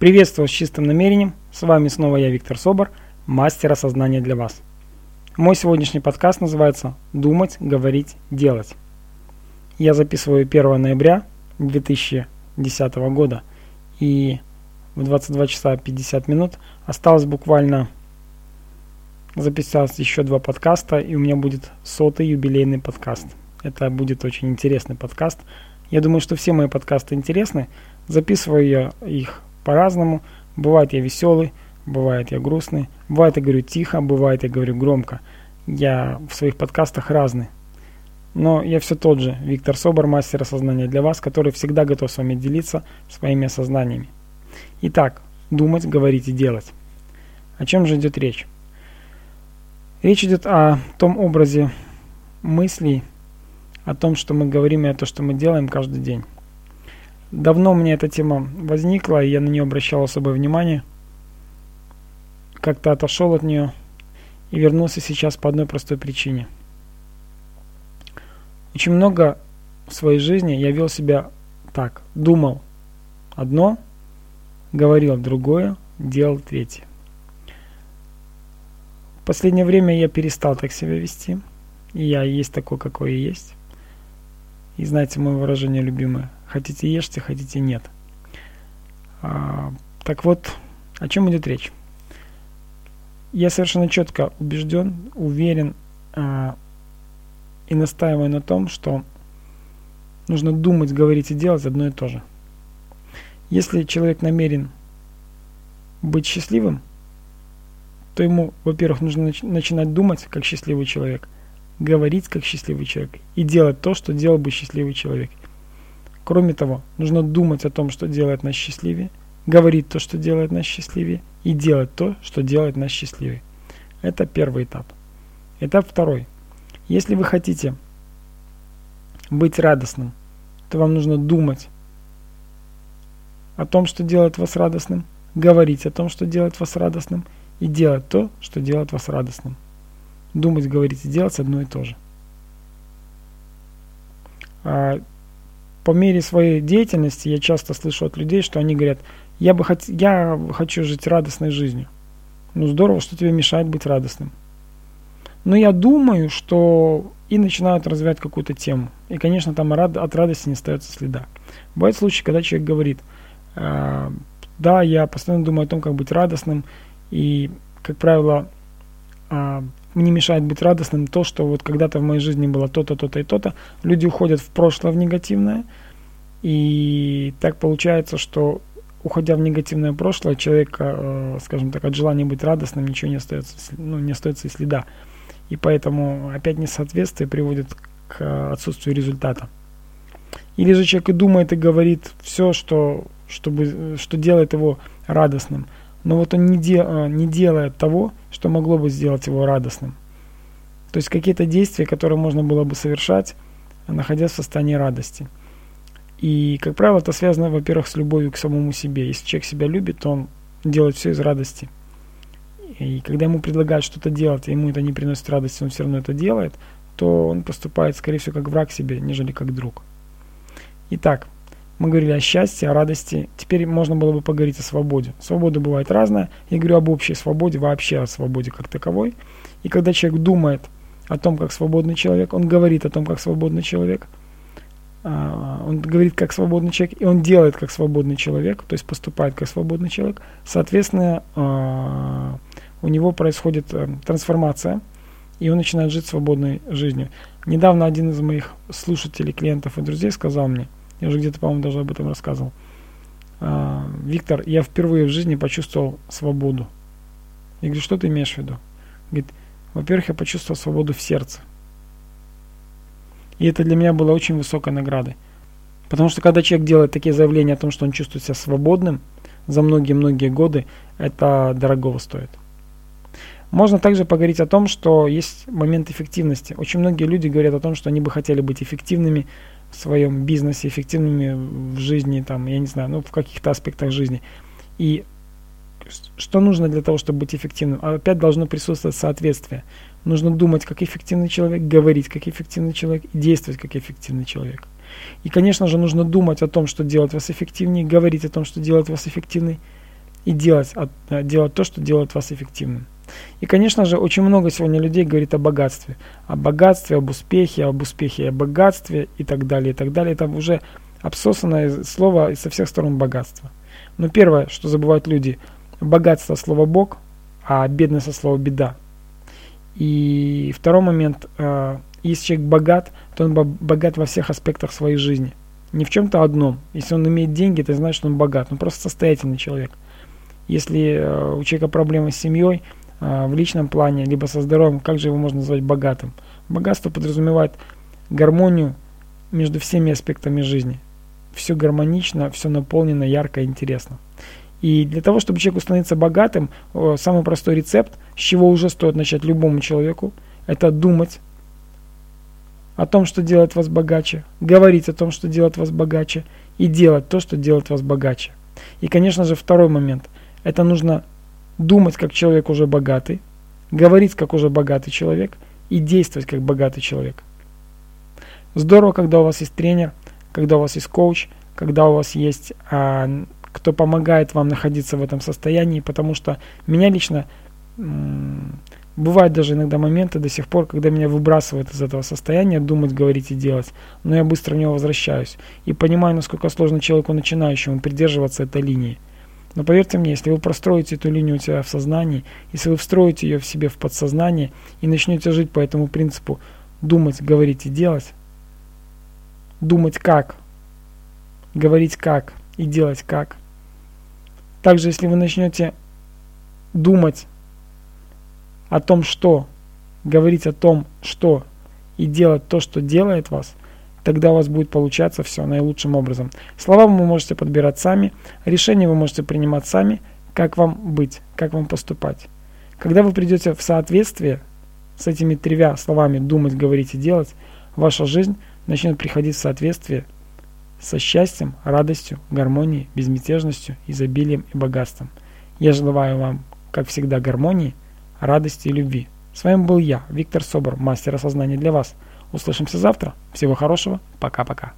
Приветствую с чистым намерением. С вами снова я, Виктор Собор, мастер осознания для вас. Мой сегодняшний подкаст называется «Думать, говорить, делать». Я записываю 1 ноября 2010 года. И в 22 часа 50 минут осталось буквально записать еще два подкаста, и у меня будет сотый юбилейный подкаст. Это будет очень интересный подкаст. Я думаю, что все мои подкасты интересны. Записываю я их по-разному. Бывает я веселый, бывает я грустный, бывает я говорю тихо, бывает я говорю громко. Я в своих подкастах разный. Но я все тот же, Виктор Собор, мастер осознания для вас, который всегда готов с вами делиться своими осознаниями. Итак, думать, говорить и делать. О чем же идет речь? Речь идет о том образе мыслей, о том, что мы говорим и о том, что мы делаем каждый день. Давно меня эта тема возникла, и я на нее обращал особое внимание. Как-то отошел от нее и вернулся сейчас по одной простой причине. Очень много в своей жизни я вел себя так. Думал одно, говорил другое, делал третье. В последнее время я перестал так себя вести. И я есть такой, какой и есть. И знаете мое выражение любимое. Хотите ешьте, хотите нет. А, так вот, о чем идет речь? Я совершенно четко убежден, уверен а, и настаиваю на том, что нужно думать, говорить и делать одно и то же. Если человек намерен быть счастливым, то ему, во-первых, нужно нач- начинать думать как счастливый человек, говорить как счастливый человек и делать то, что делал бы счастливый человек. Кроме того, нужно думать о том, что делает нас счастливее, говорить то, что делает нас счастливее, и делать то, что делает нас счастливее. Это первый этап. Этап второй. Если вы хотите быть радостным, то вам нужно думать о том, что делает вас радостным, говорить о том, что делает вас радостным, и делать то, что делает вас радостным. Думать, говорить и делать одно и то же. По мере своей деятельности я часто слышу от людей, что они говорят, я, бы хот... я хочу жить радостной жизнью. Ну здорово, что тебе мешает быть радостным. Но я думаю, что и начинают развивать какую-то тему. И, конечно, там от радости не остается следа. Бывают случаи, когда человек говорит, «А, да, я постоянно думаю о том, как быть радостным, и, как правило, а, мне мешает быть радостным то, что вот когда-то в моей жизни было то-то, то-то и то-то. Люди уходят в прошлое, в негативное. И так получается, что уходя в негативное прошлое, человек, э, скажем так, от желания быть радостным ничего не остается, ну, не остается и следа. И поэтому опять несоответствие приводит к отсутствию результата. Или же человек и думает и говорит все, что, чтобы, что делает его радостным – но вот он не, де, а, не делает того, что могло бы сделать его радостным. То есть какие-то действия, которые можно было бы совершать, находясь в состоянии радости. И, как правило, это связано, во-первых, с любовью к самому себе. Если человек себя любит, то он делает все из радости. И когда ему предлагают что-то делать, и ему это не приносит радости, он все равно это делает, то он поступает, скорее всего, как враг себе, нежели как друг. Итак, мы говорили о счастье, о радости. Теперь можно было бы поговорить о свободе. Свобода бывает разная. Я говорю об общей свободе, вообще о свободе как таковой. И когда человек думает о том, как свободный человек, он говорит о том, как свободный человек, а, он говорит как свободный человек, и он делает как свободный человек, то есть поступает как свободный человек, соответственно, а, у него происходит э, трансформация, и он начинает жить свободной жизнью. Недавно один из моих слушателей, клиентов и друзей сказал мне – я уже где-то, по-моему, даже об этом рассказывал. А, Виктор, я впервые в жизни почувствовал свободу. Я говорю, что ты имеешь в виду? Говорит, во-первых, я почувствовал свободу в сердце. И это для меня было очень высокой наградой. Потому что когда человек делает такие заявления о том, что он чувствует себя свободным за многие-многие годы, это дорогого стоит. Можно также поговорить о том, что есть момент эффективности. Очень многие люди говорят о том, что они бы хотели быть эффективными в своем бизнесе, эффективными в жизни, там, я не знаю, ну, в каких-то аспектах жизни. И что нужно для того, чтобы быть эффективным? Опять должно присутствовать соответствие. Нужно думать, как эффективный человек, говорить, как эффективный человек, действовать, как эффективный человек. И, конечно же, нужно думать о том, что делает вас эффективнее, говорить о том, что делает вас эффективной, и делать, делать то, что делает вас эффективным. И, конечно же, очень много сегодня людей говорит о богатстве. О богатстве, об успехе, об успехе, о богатстве и так далее, и так далее. Это уже обсосанное слово со всех сторон богатства. Но первое, что забывают люди, богатство слово Бог, а бедность со слова беда. И второй момент, э, если человек богат, то он богат во всех аспектах своей жизни. Не в чем-то одном. Если он имеет деньги, это значит, что он богат. Он просто состоятельный человек. Если э, у человека проблемы с семьей, в личном плане, либо со здоровьем, как же его можно назвать богатым? Богатство подразумевает гармонию между всеми аспектами жизни. Все гармонично, все наполнено, ярко, интересно. И для того, чтобы человеку становиться богатым, самый простой рецепт, с чего уже стоит начать любому человеку, это думать о том, что делает вас богаче, говорить о том, что делает вас богаче, и делать то, что делает вас богаче. И, конечно же, второй момент. Это нужно думать, как человек уже богатый, говорить, как уже богатый человек, и действовать, как богатый человек. Здорово, когда у вас есть тренер, когда у вас есть коуч, когда у вас есть а, кто помогает вам находиться в этом состоянии, потому что меня лично бывают даже иногда моменты до сих пор, когда меня выбрасывает из этого состояния думать, говорить и делать, но я быстро в него возвращаюсь и понимаю, насколько сложно человеку начинающему придерживаться этой линии. Но поверьте мне, если вы простроите эту линию у себя в сознании, если вы встроите ее в себе в подсознание и начнете жить по этому принципу думать, говорить и делать, думать как, говорить как и делать как, также, если вы начнете думать о том, что, говорить о том, что и делать то, что делает вас, тогда у вас будет получаться все наилучшим образом. Слова вы можете подбирать сами, решения вы можете принимать сами, как вам быть, как вам поступать. Когда вы придете в соответствие с этими тремя словами думать, говорить и делать, ваша жизнь начнет приходить в соответствие со счастьем, радостью, гармонией, безмятежностью, изобилием и богатством. Я желаю вам, как всегда, гармонии, радости и любви. С вами был я, Виктор Собор, мастер осознания для вас. Услышимся завтра. Всего хорошего. Пока-пока.